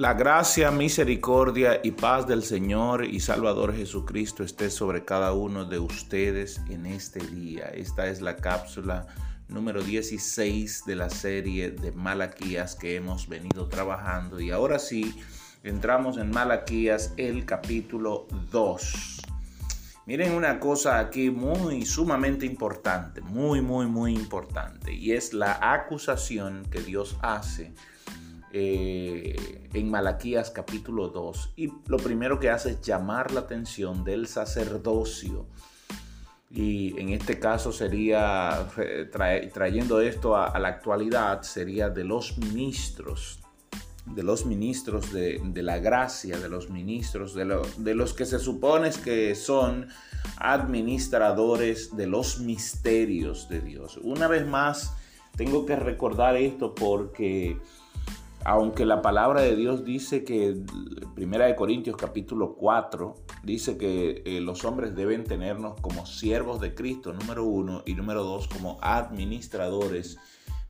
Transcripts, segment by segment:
La gracia, misericordia y paz del Señor y Salvador Jesucristo esté sobre cada uno de ustedes en este día. Esta es la cápsula número 16 de la serie de Malaquías que hemos venido trabajando. Y ahora sí, entramos en Malaquías el capítulo 2. Miren una cosa aquí muy sumamente importante, muy, muy, muy importante. Y es la acusación que Dios hace eh, en Malaquías capítulo 2 y lo primero que hace es llamar la atención del sacerdocio y en este caso sería trayendo esto a, la actualidad sería de los ministros de los ministros de, la gracia, de los ministros, de, de los que se supone que son administradores de los misterios de Dios. Una vez más, tengo que recordar esto porque aunque la palabra de Dios dice que, Primera de Corintios capítulo 4, dice que eh, los hombres deben tenernos como siervos de Cristo, número uno, y número dos, como administradores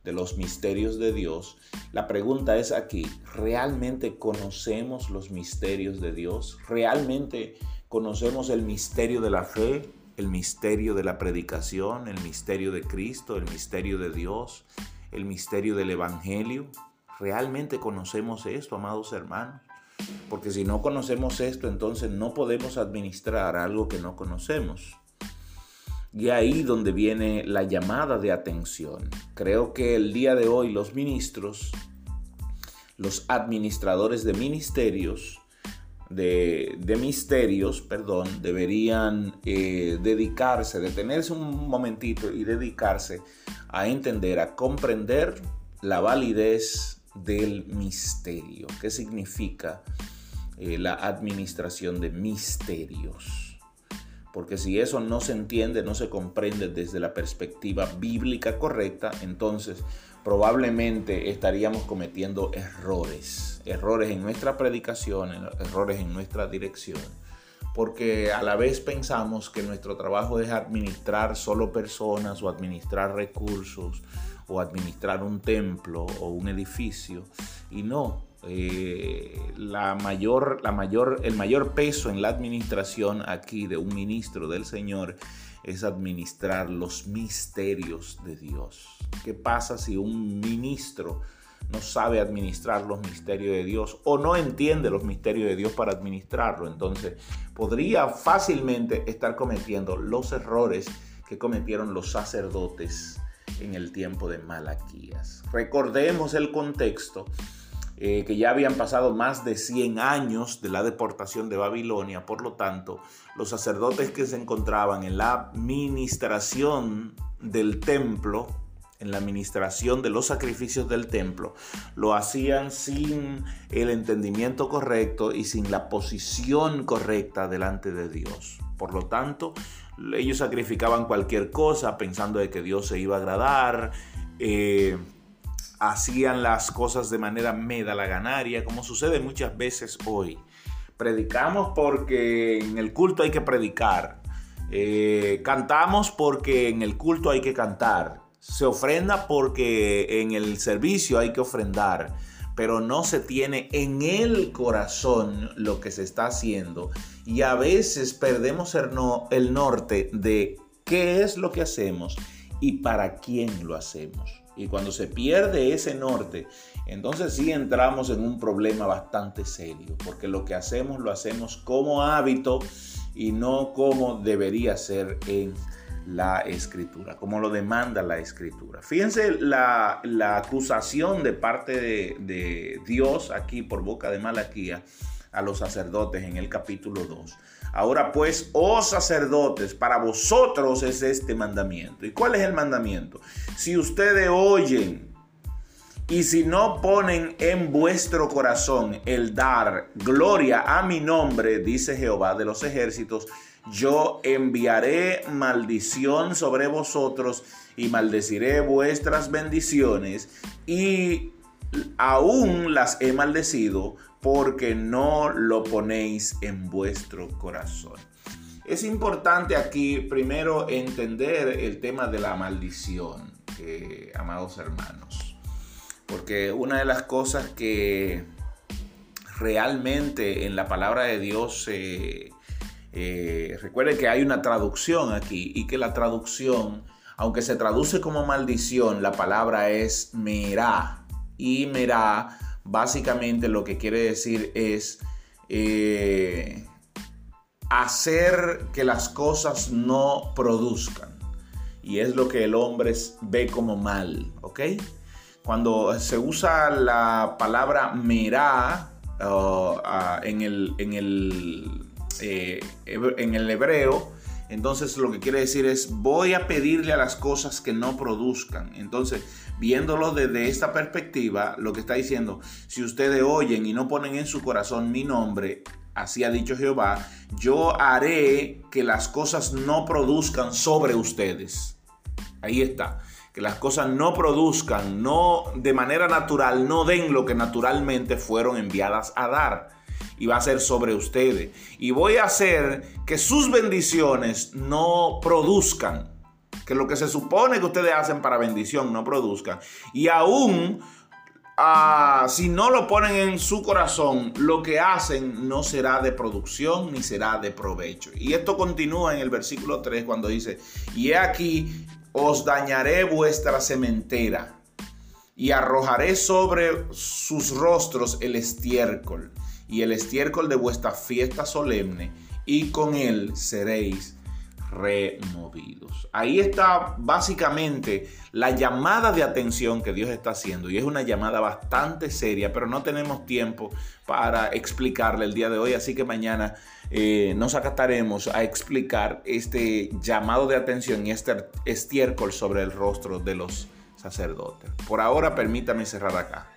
de los misterios de Dios. La pregunta es aquí, ¿realmente conocemos los misterios de Dios? ¿Realmente conocemos el misterio de la fe, el misterio de la predicación, el misterio de Cristo, el misterio de Dios, el misterio del Evangelio? ¿Realmente conocemos esto, amados hermanos? Porque si no conocemos esto, entonces no podemos administrar algo que no conocemos. Y ahí donde viene la llamada de atención. Creo que el día de hoy los ministros, los administradores de ministerios, de, misterios, perdón, deberían eh, dedicarse, detenerse un momentito y dedicarse a entender, a comprender la validez del misterio. ¿Qué significa eh, la administración de misterios? Porque si eso no se entiende, no se comprende desde la perspectiva bíblica correcta, entonces probablemente estaríamos cometiendo errores, errores en nuestra predicación, errores en nuestra dirección, porque a la vez pensamos que nuestro trabajo es administrar solo personas o administrar recursos o administrar un templo o un edificio. Y no, eh, la mayor, la mayor, el mayor peso en la administración aquí de un ministro del Señor es administrar los misterios de Dios. ¿Qué pasa si un ministro no sabe administrar los misterios de Dios o no entiende los misterios de Dios para administrarlo? Entonces podría fácilmente estar cometiendo los errores que cometieron los sacerdotes en el tiempo de Malaquías. Recordemos el contexto, eh, que ya habían pasado más de 100 años de la deportación de Babilonia, por lo tanto, los sacerdotes que se encontraban en la administración del templo, en la administración de los sacrificios del templo, lo hacían sin el entendimiento correcto y sin la posición correcta delante de Dios. Por lo tanto, ellos sacrificaban cualquier cosa pensando de que Dios se iba a agradar. Eh, hacían las cosas de manera medalaganaria, como sucede muchas veces hoy. Predicamos porque en el culto hay que predicar. Eh, cantamos porque en el culto hay que cantar. Se ofrenda porque en el servicio hay que ofrendar pero no se tiene en el corazón lo que se está haciendo. Y a veces perdemos el, norte de qué es lo que hacemos y para quién lo hacemos. Y cuando se pierde ese norte, entonces sí entramos en un problema bastante serio, porque lo que hacemos lo hacemos como hábito y no como debería ser en la escritura, como lo demanda la escritura. Fíjense la, acusación de parte de, Dios aquí por boca de Malaquía a los sacerdotes en el capítulo 2. Ahora pues, oh sacerdotes, para vosotros es este mandamiento. ¿Y cuál es el mandamiento? Si ustedes oyen y si no ponen en vuestro corazón el dar gloria a mi nombre, dice Jehová de los ejércitos, yo enviaré maldición sobre vosotros y maldeciré vuestras bendiciones y aún las he maldecido porque no lo ponéis en vuestro corazón. Es importante aquí primero entender el tema de la maldición, amados hermanos, porque una de las cosas que realmente en la palabra de Dios, eh, eh, recuerde que hay una traducción aquí y que la traducción, aunque se traduce como maldición, la palabra es merá. Y merá básicamente lo que quiere decir es eh, hacer que las cosas no produzcan. Y es lo que el hombre ve como mal, ¿ok? Cuando se usa la palabra merá uh, en, el, en, el, eh, en el hebreo, entonces lo que quiere decir es voy a pedirle a las cosas que no produzcan. Entonces, viéndolo desde esta perspectiva, lo que está diciendo, si ustedes oyen y no ponen en su corazón mi nombre, así ha dicho Jehová, yo haré que las cosas no produzcan sobre ustedes. Ahí está que las cosas no produzcan, no de manera natural, no den lo que naturalmente fueron enviadas a dar. Y va a ser sobre ustedes. Y voy a hacer que sus bendiciones no produzcan. Que lo que se supone que ustedes hacen para bendición no produzcan. Y aún ah, si no lo ponen en su corazón, lo que hacen no será de producción ni será de provecho. Y esto continúa en el versículo 3 cuando dice, y he aquí, os dañaré vuestra sementera y arrojaré sobre sus rostros el estiércol y el estiércol de vuestra fiesta solemne y con él seréis removidos. Ahí está básicamente la llamada de atención que Dios está haciendo y es una llamada bastante seria, pero no tenemos tiempo para explicarle el día de hoy, así que mañana eh, nos acataremos a explicar este llamado de atención y este estiércol sobre el rostro de los sacerdotes. Por ahora permítame cerrar acá.